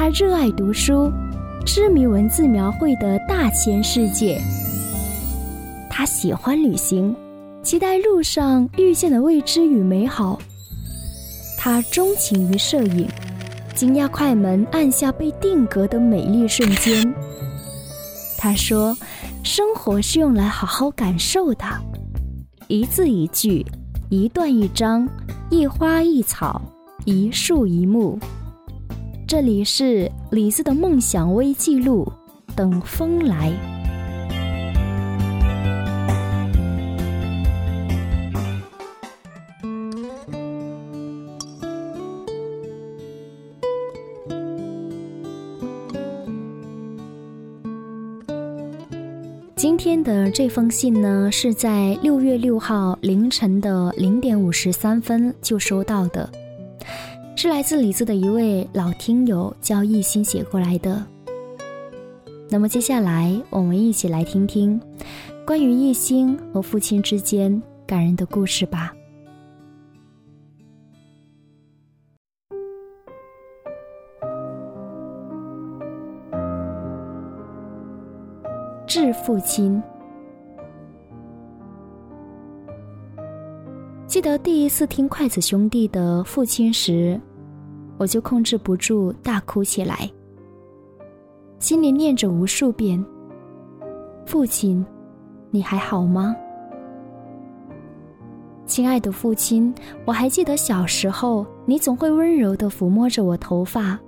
他热爱读书，痴迷文字描绘的大千世界。他喜欢旅行，期待路上遇见的未知与美好。他钟情于摄影，惊讶快门按下被定格的美丽瞬间。他说：“生活是用来好好感受的，一字一句，一段一章，一花一草，一树一木。”这里是李子的梦想微记录，等风来。今天的这封信呢，是在六月六号凌晨的零点五十三分就收到的，是来自李子的一位老听友叫一心写过来的。那么接下来，我们一起来听听关于一心和父亲之间感人的故事吧。致父亲。记得第一次听筷子兄弟的父亲时，我就控制不住大哭起来，心里念着无数遍：“父亲，你还好吗？”亲爱的父亲，我还记得小时候，你总会温柔地抚摸着我头发。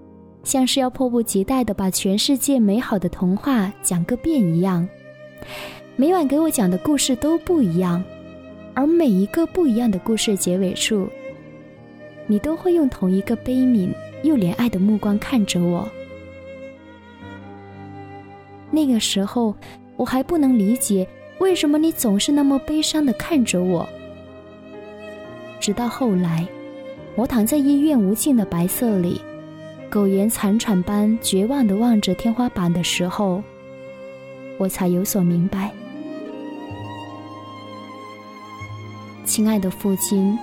像是要迫不及待地把全世界美好的童话讲个遍一样，每晚给我讲的故事都不一样，而每一个不一样的故事结尾处，你都会用同一个悲悯又怜爱的目光看着我。那个时候，我还不能理解为什么你总是那么悲伤地看着我。直到后来，我躺在医院无尽的白色里。苟延残喘般绝望地望着天花板的时候，我才有所明白。亲爱的父亲，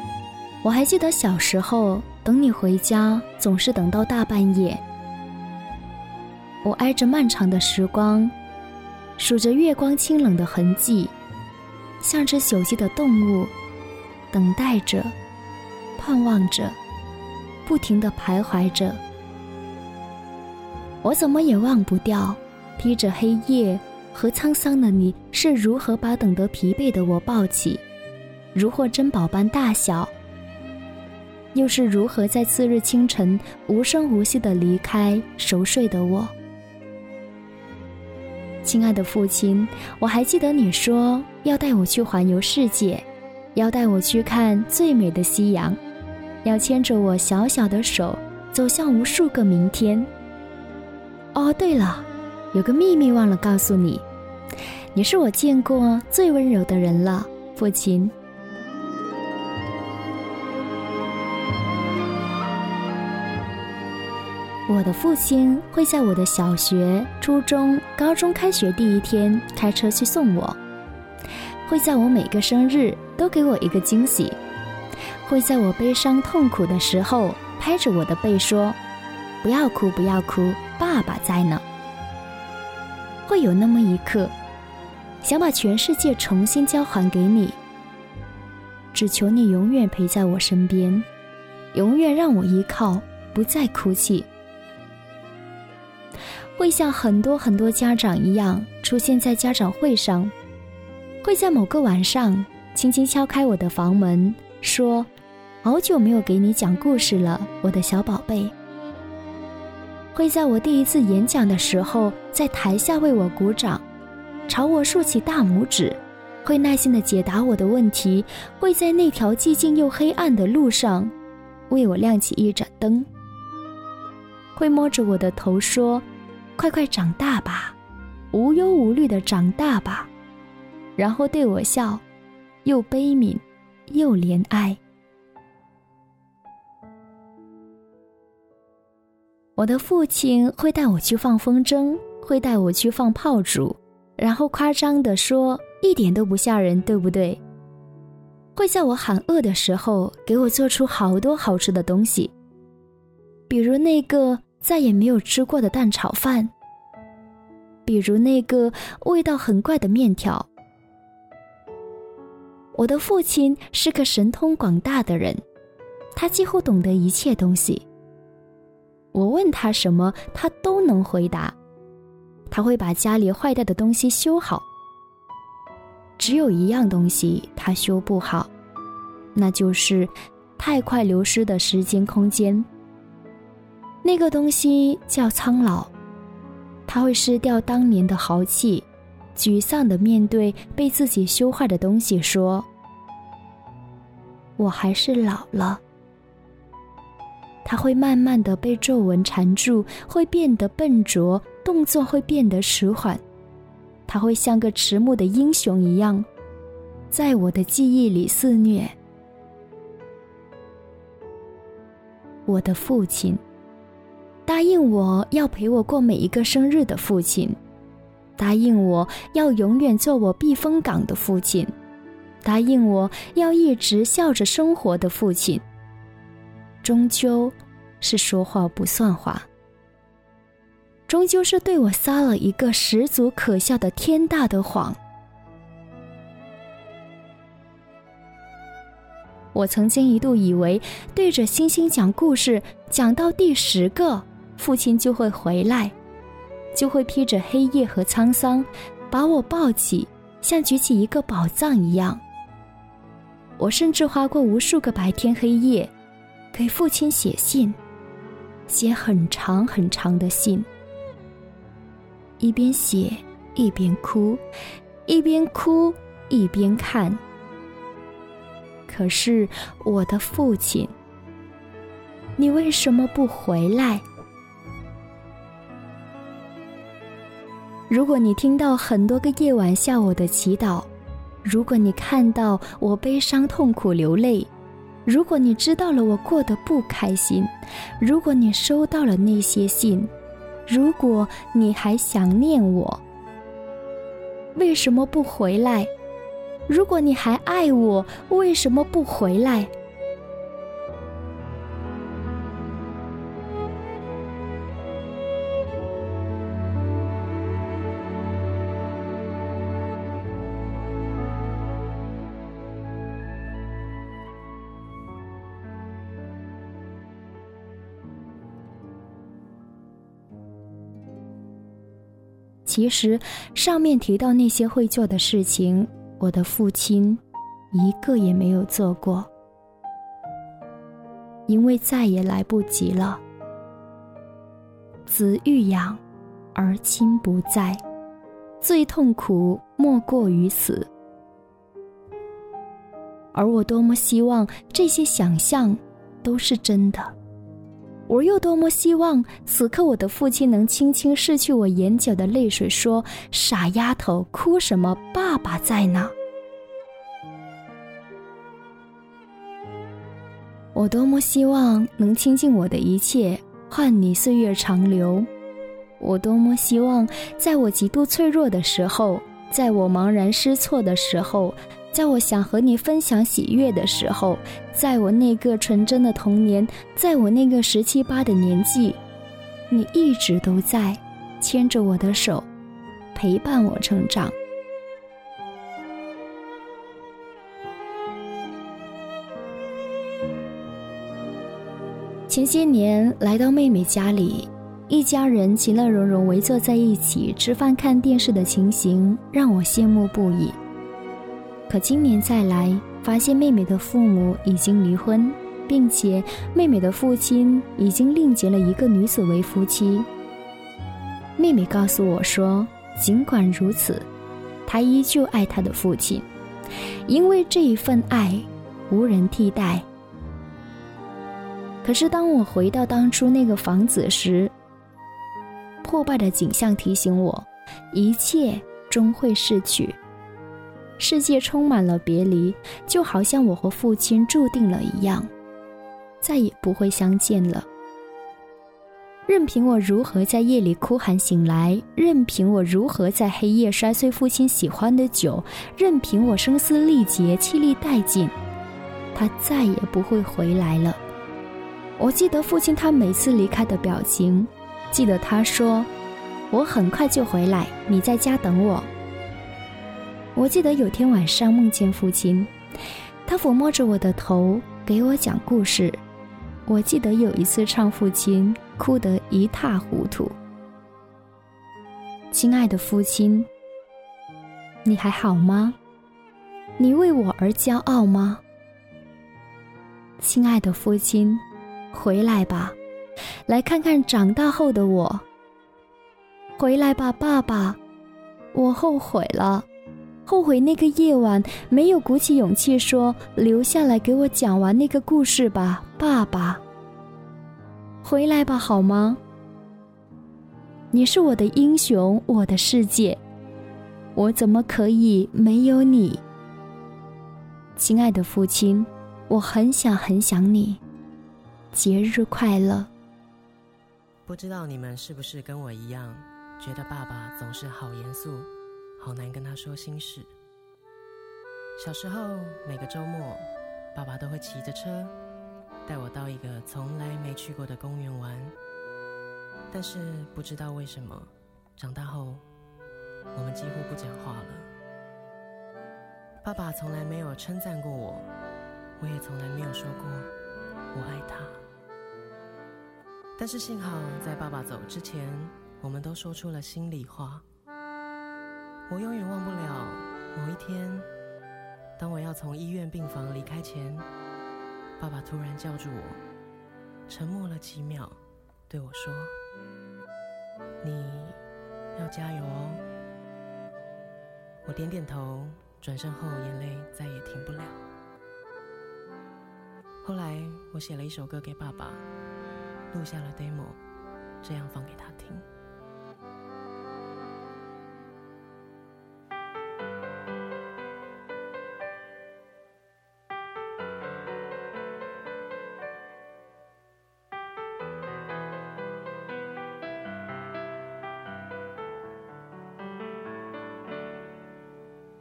我还记得小时候等你回家总是等到大半夜。我挨着漫长的时光，数着月光清冷的痕迹，像只朽寂的动物，等待着，盼望着，不停地徘徊着。我怎么也忘不掉，披着黑夜和沧桑的你是如何把等得疲惫的我抱起，如获珍宝般大小，又是如何在次日清晨无声无息的离开熟睡的我。亲爱的父亲，我还记得你说要带我去环游世界，要带我去看最美的夕阳，要牵着我小小的手走向无数个明天。哦，对了，有个秘密忘了告诉你，你是我见过最温柔的人了，父亲。我的父亲会在我的小学、初中、高中开学第一天开车去送我，会在我每个生日都给我一个惊喜，会在我悲伤痛苦的时候拍着我的背说：“不要哭，不要哭。”爸爸在呢，会有那么一刻，想把全世界重新交还给你，只求你永远陪在我身边，永远让我依靠，不再哭泣。会像很多很多家长一样出现在家长会上，会在某个晚上轻轻敲开我的房门，说：“好久没有给你讲故事了，我的小宝贝。”会在我第一次演讲的时候，在台下为我鼓掌，朝我竖起大拇指，会耐心的解答我的问题，会在那条寂静又黑暗的路上，为我亮起一盏灯，会摸着我的头说：“快快长大吧，无忧无虑的长大吧。”然后对我笑，又悲悯，又怜爱。我的父亲会带我去放风筝，会带我去放炮竹，然后夸张地说一点都不吓人，对不对？会在我喊饿的时候给我做出好多好吃的东西，比如那个再也没有吃过的蛋炒饭，比如那个味道很怪的面条。我的父亲是个神通广大的人，他几乎懂得一切东西。我问他什么，他都能回答。他会把家里坏掉的东西修好。只有一样东西他修不好，那就是太快流失的时间空间。那个东西叫苍老，他会失掉当年的豪气，沮丧的面对被自己修坏的东西，说：“我还是老了。”他会慢慢的被皱纹缠住，会变得笨拙，动作会变得迟缓。他会像个迟暮的英雄一样，在我的记忆里肆虐。我的父亲。答应我要陪我过每一个生日的父亲，答应我要永远做我避风港的父亲，答应我要一直笑着生活的父亲，终究是说话不算话，终究是对我撒了一个十足可笑的天大的谎。我曾经一度以为，对着星星讲故事，讲到第十个。父亲就会回来，就会披着黑夜和沧桑，把我抱起，像举起一个宝藏一样。我甚至花过无数个白天黑夜，给父亲写信，写很长很长的信，一边写一边哭，一边哭一边看。可是我的父亲，你为什么不回来？如果你听到很多个夜晚下我的祈祷，如果你看到我悲伤痛苦流泪，如果你知道了我过得不开心，如果你收到了那些信，如果你还想念我，为什么不回来？如果你还爱我，为什么不回来？其实，上面提到那些会做的事情，我的父亲一个也没有做过，因为再也来不及了。子欲养，而亲不在，最痛苦莫过于此。而我多么希望这些想象都是真的。我又多么希望此刻我的父亲能轻轻拭去我眼角的泪水，说：“傻丫头，哭什么？爸爸在呢。”我多么希望能倾尽我的一切，换你岁月长流。我多么希望，在我极度脆弱的时候，在我茫然失措的时候。在我想和你分享喜悦的时候，在我那个纯真的童年，在我那个十七八的年纪，你一直都在，牵着我的手，陪伴我成长。前些年来到妹妹家里，一家人其乐融融围坐在一起吃饭看电视的情形，让我羡慕不已。可今年再来，发现妹妹的父母已经离婚，并且妹妹的父亲已经另结了一个女子为夫妻。妹妹告诉我说，尽管如此，她依旧爱她的父亲，因为这一份爱无人替代。可是当我回到当初那个房子时，破败的景象提醒我，一切终会逝去。世界充满了别离，就好像我和父亲注定了一样，再也不会相见了。任凭我如何在夜里哭喊醒来，任凭我如何在黑夜摔碎父亲喜欢的酒，任凭我声嘶力竭、气力殆尽，他再也不会回来了。我记得父亲他每次离开的表情，记得他说：“我很快就回来，你在家等我。”我记得有天晚上梦见父亲，他抚摸着我的头给我讲故事。我记得有一次唱父亲，哭得一塌糊涂。亲爱的父亲，你还好吗？你为我而骄傲吗？亲爱的父亲，回来吧，来看看长大后的我。回来吧，爸爸，我后悔了。后悔那个夜晚没有鼓起勇气说留下来给我讲完那个故事吧，爸爸。回来吧，好吗？你是我的英雄，我的世界，我怎么可以没有你？亲爱的父亲，我很想很想你。节日快乐。不知道你们是不是跟我一样，觉得爸爸总是好严肃。好难跟他说心事。小时候，每个周末，爸爸都会骑着车带我到一个从来没去过的公园玩。但是不知道为什么，长大后我们几乎不讲话了。爸爸从来没有称赞过我，我也从来没有说过我爱他。但是幸好，在爸爸走之前，我们都说出了心里话。我永远忘不了某一天，当我要从医院病房离开前，爸爸突然叫住我，沉默了几秒，对我说：“你要加油哦。”我点点头，转身后眼泪再也停不了。后来我写了一首歌给爸爸，录下了 demo，这样放给他听。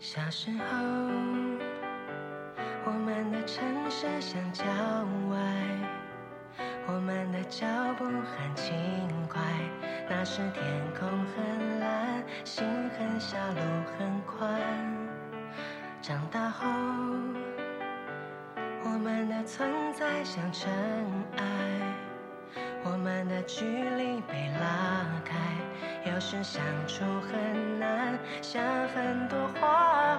小时候，我们的城市像郊外，我们的脚步很轻快。那时天空很蓝，心很小，路很宽。长大后，我们的存在像尘埃，我们的距离被拉开。有时相处很难，想很多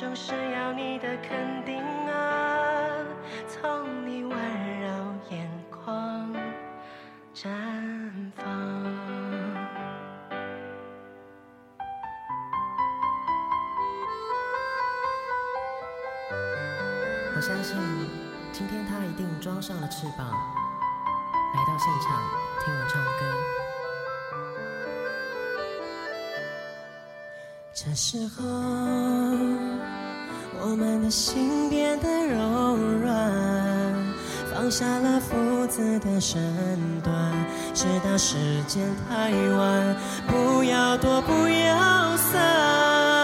始终是要你的肯定啊，从你温柔眼眶绽放。我相信，今天他一定装上了翅膀，来到现场听我唱歌。这时候，我们的心变得柔软，放下了父子的身段，直到时间太晚，不要躲，不要散。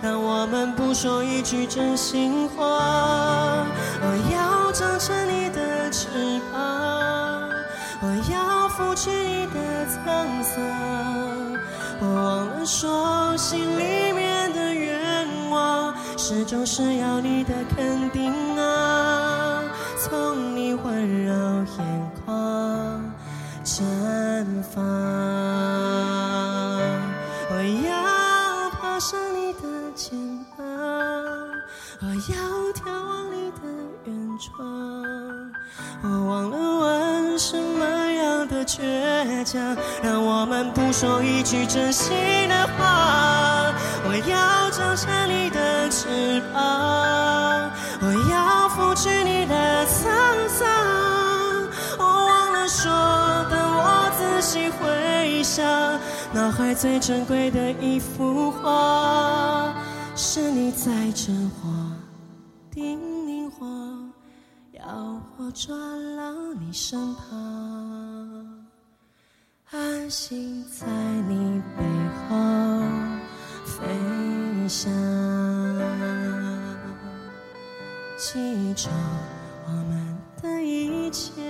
让我们不说一句真心话。我要长成你的翅膀，我要拂去你的沧桑。我忘了说，心里面的愿望，始终是要你的肯定啊，从你温柔眼眶绽放。我要眺望你的远窗。我忘了问什么样的倔强，让我们不说一句真心的话。我要张开你的翅膀，我要拂去你的沧桑。我忘了说，等我仔细回想，脑海最珍贵的一幅画，是你在真话抓牢你身旁，安心在你背后飞翔。记住我们的一切，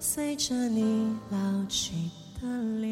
随着你老去的脸。